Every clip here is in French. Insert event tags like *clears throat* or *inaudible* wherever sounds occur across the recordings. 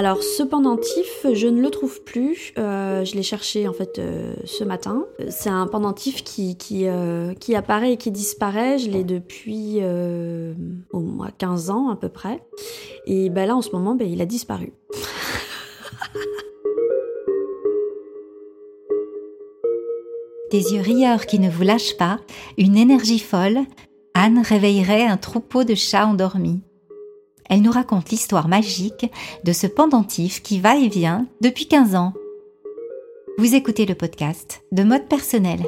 Alors ce pendentif, je ne le trouve plus. Euh, je l'ai cherché en fait euh, ce matin. C'est un pendentif qui, qui, euh, apparaît et qui disparaît. Je l'ai depuis au moins 15 ans à peu près. Et ben là en ce moment, ben, il a disparu. *laughs* Des yeux rieurs qui ne vous lâchent pas, une énergie folle, Anne réveillerait un troupeau de chats endormis elle nous raconte l'histoire magique de ce pendentif qui va et vient depuis 15 ans. Vous écoutez le podcast de mode personnel.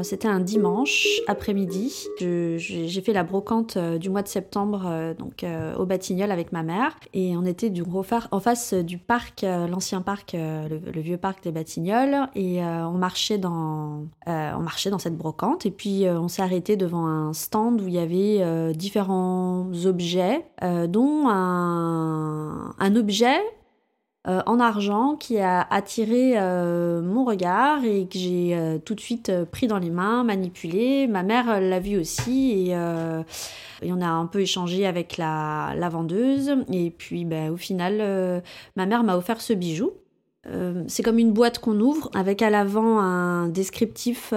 Euh, c'était un dimanche après-midi. J'ai fait la brocante euh, du mois de septembre euh, donc au Batignolles avec ma mère. Et on était en face du parc, l'ancien parc, le, vieux parc des Batignolles. Et on marchait dans on marchait dans cette brocante. Et puis on s'est arrêté devant un stand où il y avait différents objets dont un, un objet euh, en argent qui a attiré euh, mon regard et que j'ai euh, tout de suite pris dans les mains, manipulé. Ma mère l'a vu aussi et, on a un peu échangé avec la, vendeuse. Et puis ben, au final, ma mère m'a offert ce bijou. c'est comme une boîte qu'on ouvre avec à l'avant un descriptif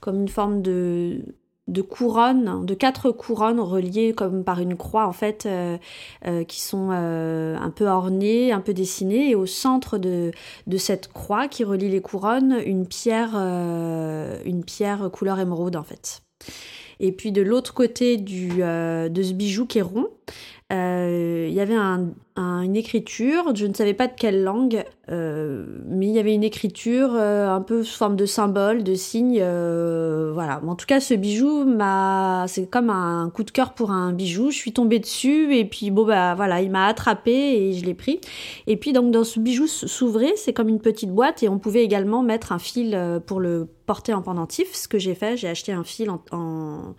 comme une forme de, de couronnes, de quatre couronnes reliées comme par une croix en fait, euh, euh, qui sont euh, un peu ornées, un peu dessinées, et au centre de, de cette croix qui relie les couronnes, une pierre, une pierre couleur émeraude en fait. Et puis de l'autre côté du, de ce bijou qui est rond, il y avait une écriture, je ne savais pas de quelle langue, euh, mais il y avait une écriture euh, un peu sous forme de symbole, de signe, euh, voilà. En tout cas, ce bijou c'est comme un coup de cœur pour un bijou. Je suis tombée dessus et puis bon bah voilà, il m'a attrapé et je l'ai pris. Et puis donc dans ce bijou s'ouvrait, c'est comme une petite boîte et on pouvait également mettre un fil pour le porter en pendentif. Ce que j'ai fait, j'ai acheté un fil en, en,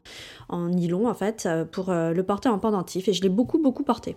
en, nylon en fait pour le porter en pendentif et je l'ai beaucoup beaucoup porté.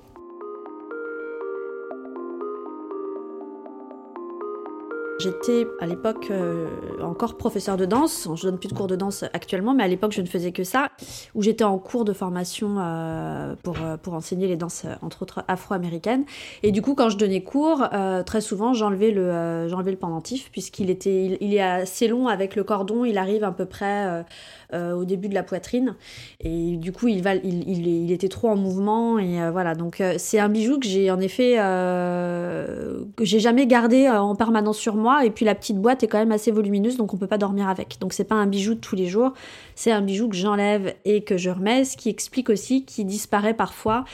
J'étais à l'époque euh, encore professeur de danse. Je donne plus de cours de danse actuellement, mais à l'époque je ne faisais que ça. Où j'étais en cours de formation euh, pour, euh, pour enseigner les danses entre autres afro-américaines. Et du coup, quand je donnais cours, très souvent j'enlevais le le pendentif puisqu'il était il, est assez long avec le cordon. Il arrive à peu près au début de la poitrine et du coup il va il, il était trop en mouvement et voilà. Donc c'est un bijou que j'ai en effet que j'ai jamais gardé en permanence sur moi et puis la petite boîte est quand même assez volumineuse, donc on peut pas dormir avec. Donc c'est pas un bijou de tous les jours, c'est un bijou que j'enlève et que je remets, ce qui explique aussi qu'il disparaît parfois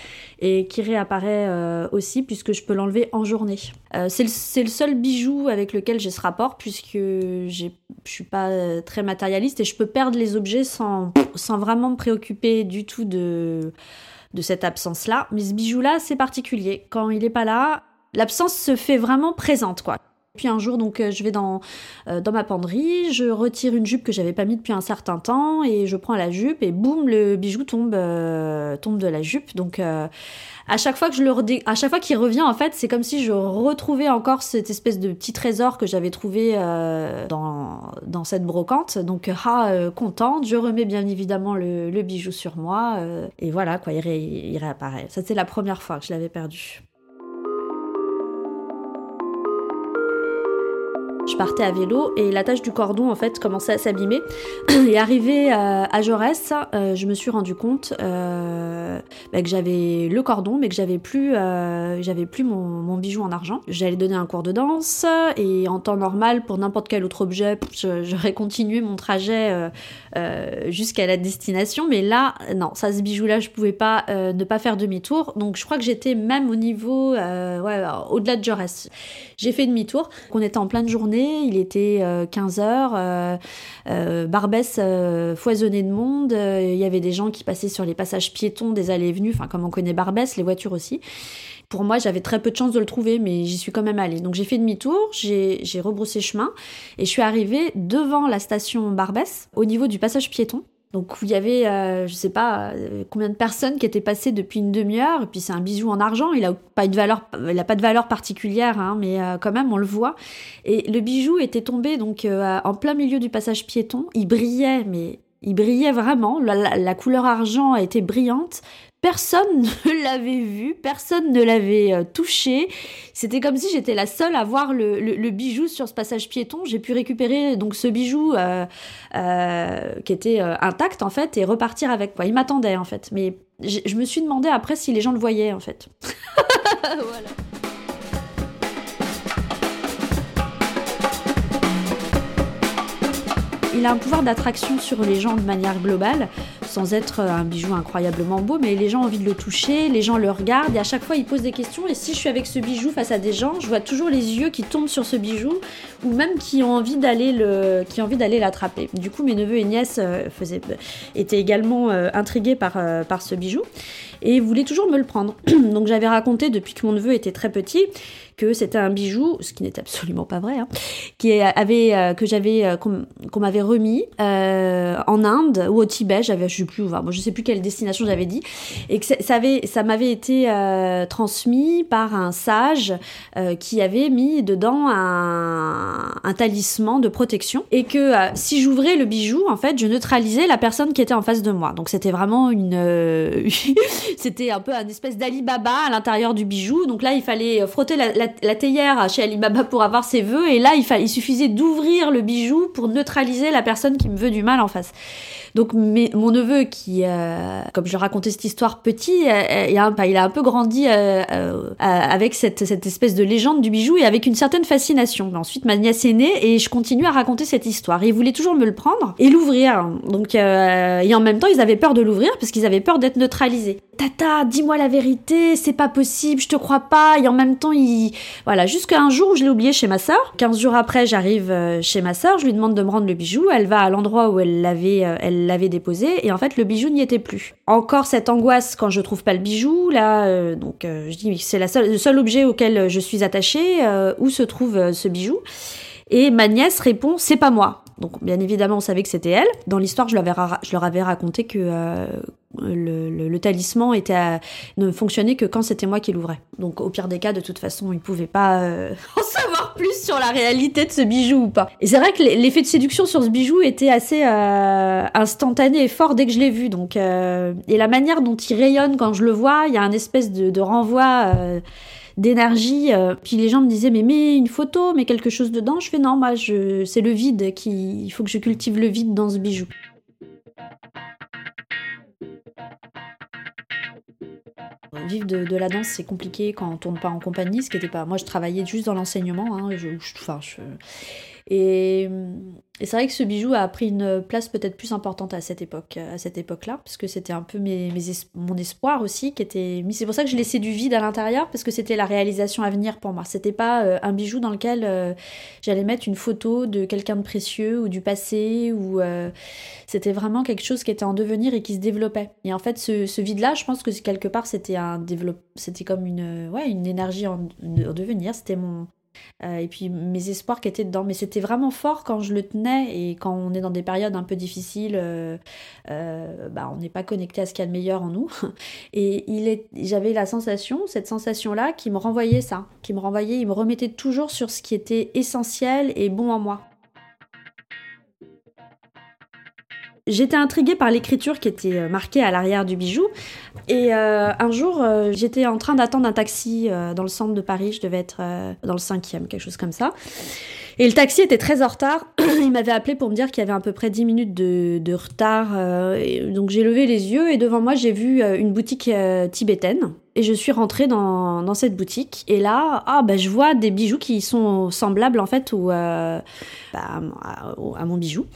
et qui réapparaît euh, aussi puisque je peux l'enlever en journée. Euh, c'est le, seul bijou avec lequel j'ai ce rapport puisque je suis pas euh, très matérialiste et je peux perdre les objets sans, sans vraiment me préoccuper du tout de de cette absence-là. Mais ce bijou-là, c'est particulier. Quand il est pas là, l'absence se fait vraiment présente, quoi. Puis un jour, donc, euh, je vais dans, euh, dans ma penderie, je retire une jupe que j'avais pas mis depuis un certain temps et je prends la jupe et boum, le bijou tombe, euh, tombe de la jupe. Donc, à chaque fois que je le à chaque fois qu'il revient, en fait, c'est comme si je retrouvais encore cette espèce de petit trésor que j'avais trouvé dans, dans cette brocante. Donc, ah, contente, je remets bien évidemment le, le bijou sur moi et voilà, quoi, il, il réapparaît. Ça, c'est la première fois que je l'avais perdu. Je partais à vélo et la tâche du cordon en fait commençait à s'abîmer. *clears throat* et arrivé à, Jaurès, euh, je me suis rendu compte euh, bah, que j'avais le cordon, mais que j'avais plus, euh, j'avais plus mon, bijou en argent. J'allais donner un cours de danse et en temps normal, pour n'importe quel autre objet, j'aurais continué mon trajet jusqu'à la destination. Mais là, non, ça, ce bijou-là, je pouvais pas ne pas faire demi-tour. Donc je crois que j'étais même au niveau, ouais, au-delà de Jaurès. J'ai fait demi-tour. On était en pleine journée il était 15 euh, heures, euh, euh, Barbès foisonnait de monde, il y avait des gens qui passaient sur les passages piétons allées et venues, enfin comme on connaît Barbès, les voitures aussi. Pour moi, j'avais très peu de chance de le trouver, mais j'y suis quand même allée. Donc j'ai fait demi-tour, j'ai rebroussé chemin et je suis arrivée devant la station Barbès, au niveau du passage piéton. Donc il y avait, euh, je sais pas euh, combien de personnes qui étaient passées depuis une demi-heure. Et puis c'est un bijou en argent. Il a pas une valeur, il a pas de valeur particulière, hein, mais euh, quand même on le voit. Et le bijou était tombé donc en plein milieu du passage piéton. Il brillait, mais il brillait vraiment. La, couleur argent était brillante. Personne *laughs* ne l'avait vu, personne ne l'avait euh, touché. C'était comme si j'étais la seule à voir le, bijou sur ce passage piéton. J'ai pu récupérer donc ce bijou euh, euh, qui était intact en fait et repartir avec. Quoi. Il m'attendait en fait, mais je me suis demandé après si les gens le voyaient en fait. *laughs* voilà. Il a un pouvoir d'attraction sur les gens de manière globale, sans être un bijou incroyablement beau, mais les gens ont envie de le toucher, les gens le regardent, et à chaque fois ils posent des questions, et si je suis avec ce bijou face à des gens, je vois toujours les yeux qui tombent sur ce bijou, ou même qui ont envie d'aller le, qui ont envie d'aller l'attraper. Du coup, mes neveux et nièces euh, étaient également euh, intrigués par, euh, par ce bijou, et voulaient toujours me le prendre. *clears throat* Donc j'avais raconté depuis que mon neveu était très petit que c'était un bijou, ce qui n'était absolument pas vrai, hein, qui avait que j'avais qu'on m'avait remis en Inde ou au Tibet, j'avais sais plus où, je sais plus quelle destination j'avais dit, et que ça avait ça m'avait été transmis par un sage qui avait mis dedans un, talisman de protection et que si j'ouvrais le bijou, en fait, je neutralisais la personne qui était en face de moi. Donc c'était vraiment une *laughs* c'était un peu un espèce d'Alibaba à l'intérieur du bijou. Donc là, il fallait frotter la, théière chez Alibaba pour avoir ses vœux, et là, il suffisait d'ouvrir le bijou pour neutraliser la personne qui me veut du mal en face. Donc mon neveu qui, euh, comme je racontais cette histoire petit, euh, euh, il, a, il un peu grandi avec cette, espèce de légende du bijou et avec une certaine fascination. ensuite ma nièce est née et je continue à raconter cette histoire. Et ils voulaient toujours me le prendre et l'ouvrir. Donc et en même temps ils avaient peur de l'ouvrir parce qu'ils avaient peur d'être neutralisés. Tata, dis-moi la vérité, c'est pas possible, je te crois pas. Et en même temps, il... Voilà, jusqu'à un jour où je l'ai oublié chez ma sœur. 15 jours après, j'arrive chez ma sœur, je lui demande de me rendre le bijou. Elle va à l'endroit où elle l'avait, l'avait déposé et en fait le bijou n'y était plus. Encore cette angoisse quand je trouve pas le bijou, là, euh, donc euh, je dis c'est le seul objet auquel je suis attachée, euh, où se trouve ce bijou Et ma nièce répond c'est pas moi. Donc bien évidemment on savait que c'était elle. Dans l'histoire je, je, leur avais raconté que le, talisman était ne fonctionnait que quand c'était moi qui l'ouvrais. Donc au pire des cas, de toute façon, ils pouvaient pas *laughs* en savoir plus sur la réalité de ce bijou ou pas. Et c'est vrai que l'effet de séduction sur ce bijou était assez euh, instantané et fort dès que je l'ai vu. Donc euh, et la manière dont il rayonne quand je le vois, il y a un espèce de, renvoi d'énergie. puis les gens me disaient mais mets une photo, mais quelque chose dedans. Je fais non, moi je c'est le vide qui il faut que je cultive le vide dans ce bijou. Vivre de, la danse, c'est compliqué quand on tourne pas en compagnie, ce qui était pas. Moi, je travaillais juste dans l'enseignement. Hein, je, enfin, et, c'est vrai que ce bijou a pris une place peut-être plus importante à cette époque, à cette époque-là, parce que c'était un peu mes, mon espoir aussi qui était mis. C'est pour ça que je laissais du vide à l'intérieur, parce que c'était la réalisation à venir pour moi. C'était pas euh, un bijou dans lequel euh, j'allais mettre une photo de quelqu'un de précieux ou du passé, ou euh, c'était vraiment quelque chose qui était en devenir et qui se développait. Et en fait, ce, vide-là, je pense que quelque part, c'était un c'était comme une, ouais, une énergie en devenir. C'était mon euh, et puis mes espoirs qui étaient dedans. Mais c'était vraiment fort quand je le tenais et quand on est dans des périodes un peu difficiles, euh, euh, bah, on n'est pas connecté à ce qu'il y a de meilleur en nous. *laughs* Et il est, j'avais la sensation, cette sensation-là, qui me renvoyait ça, qui me renvoyait, il me remettait toujours sur ce qui était essentiel et bon en moi. J'étais intriguée par l'écriture qui était euh, marquée à l'arrière du bijou. Et euh, un jour, euh, j'étais en train d'attendre un taxi dans le centre de Paris. Je devais être dans le cinquième, quelque chose comme ça. Et le taxi était très en retard. *clears throat* Il m'avait appelé pour me dire qu'il y avait à peu près 10 minutes de, retard. donc j'ai levé les yeux et devant moi, j'ai vu une boutique tibétaine. Et je suis rentrée dans, cette boutique. Et là, ah, bah, je vois des bijoux qui sont semblables en fait au, bah, à, mon bijou.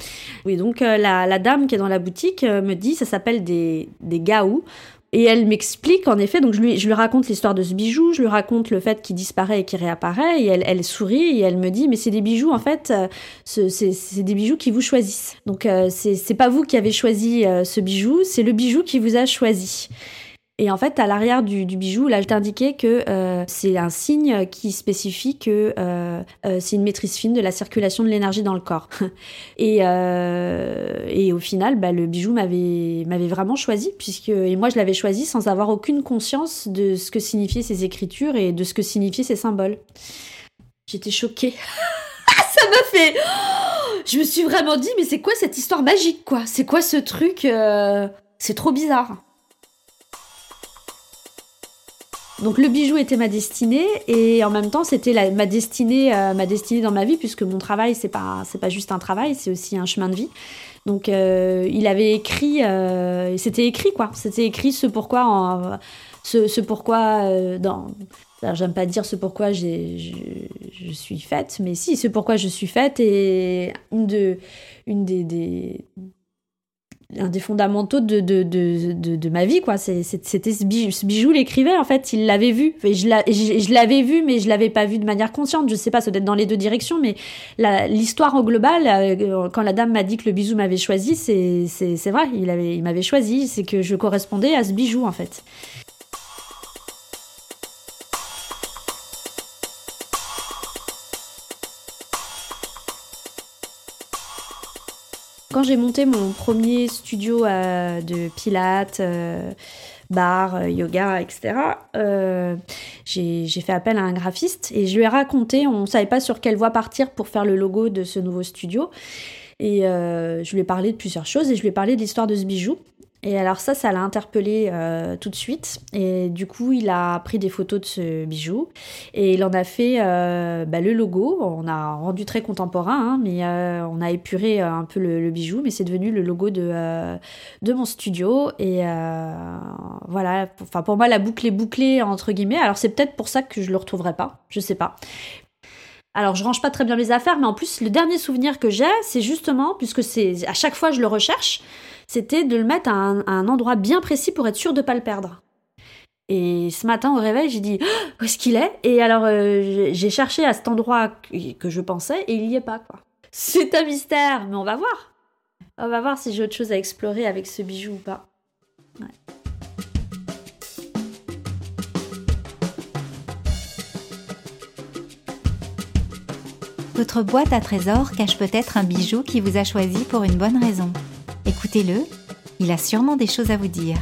Oui, donc la, la, dame qui est dans la boutique me dit ça s'appelle des, des gaous. Et elle m'explique en effet, donc je lui, je lui raconte l'histoire de ce bijou, je lui raconte le fait qu'il disparaît et qu'il réapparaît, et elle, elle, sourit et elle me dit mais c'est des bijoux en fait, c'est des bijoux qui vous choisissent. Donc c'est pas vous qui avez choisi ce bijou, c'est le bijou qui vous a choisi. Et en fait, à l'arrière du, bijou, là, je t'indiquais que euh, c'est un signe qui spécifie que euh, euh, c'est une maîtrise fine de la circulation de l'énergie dans le corps. *laughs* et, et au final, bah, le bijou m'avait vraiment choisi, puisque et moi je l'avais choisi sans avoir aucune conscience de ce que signifiaient ces écritures et de ce que signifiaient ces symboles. J'étais choquée. *laughs* Ça m'a fait. *gasps* Je me suis vraiment dit, mais c'est quoi cette histoire magique, quoi? C'est quoi ce truc C'est trop bizarre. Donc le bijou était ma destinée et en même temps c'était ma destinée, ma destinée dans ma vie puisque mon travail c'est pas c'est pas juste un travail, c'est aussi un chemin de vie. Donc il avait écrit, c'était écrit quoi, c'était écrit ce pourquoi ce, pourquoi euh, dans j'aime pas dire ce pourquoi je, suis faite, mais si, ce pourquoi je suis faite et une, une des un des fondamentaux de, de, de, de ma vie, quoi. C'était ce bijou, l'écrivait, en fait, il l'avait vu. Je, l'avais vu, mais je l'avais pas vu de manière consciente. Je sais pas, ça doit être dans les deux directions, mais l'histoire au global, euh, quand la dame m'a dit que le bijou m'avait choisi, c'est vrai, il m'avait il choisi, c'est que je correspondais à ce bijou, en fait. Quand j'ai monté mon premier studio euh, de pilates, euh, bar, euh, yoga, etc., j'ai fait appel à un graphiste et je lui ai raconté, on ne savait pas sur quelle voie partir pour faire le logo de ce nouveau studio. Et je lui ai parlé de plusieurs choses et je lui ai parlé de l'histoire de ce bijou. Et alors ça, ça l'a interpellé euh, tout de suite. Et du coup, il a pris des photos de ce bijou et il en a fait euh, bah, le logo. On a rendu très contemporain, hein, mais euh, on a épuré un peu le, bijou, mais c'est devenu le logo de, de mon studio. Et voilà, enfin pour moi, la boucle est bouclée entre guillemets. Alors c'est peut-être pour ça que je le retrouverai pas, je sais pas. Alors, je range pas très bien mes affaires, mais en plus, le dernier souvenir que j'ai, c'est justement, puisque c'est à chaque fois je le recherche, c'était de le mettre à un, endroit bien précis pour être sûr de pas le perdre. Et ce matin au réveil, j'ai dit *gasps* où est-ce qu'il est? Et alors euh, j'ai cherché à cet endroit que je pensais et il y est pas quoi. *laughs* C'est un mystère, mais on va voir. On va voir si j'ai autre chose à explorer avec ce bijou ou pas. Votre boîte à trésors cache peut-être un bijou qui vous a choisi pour une bonne raison. Écoutez-le, il a sûrement des choses à vous dire.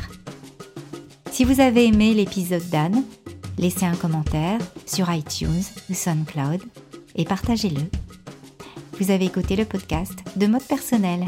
Si vous avez aimé l'épisode d'Anne, laissez un commentaire sur iTunes ou SoundCloud et partagez-le. Vous avez écouté le podcast de mode personnel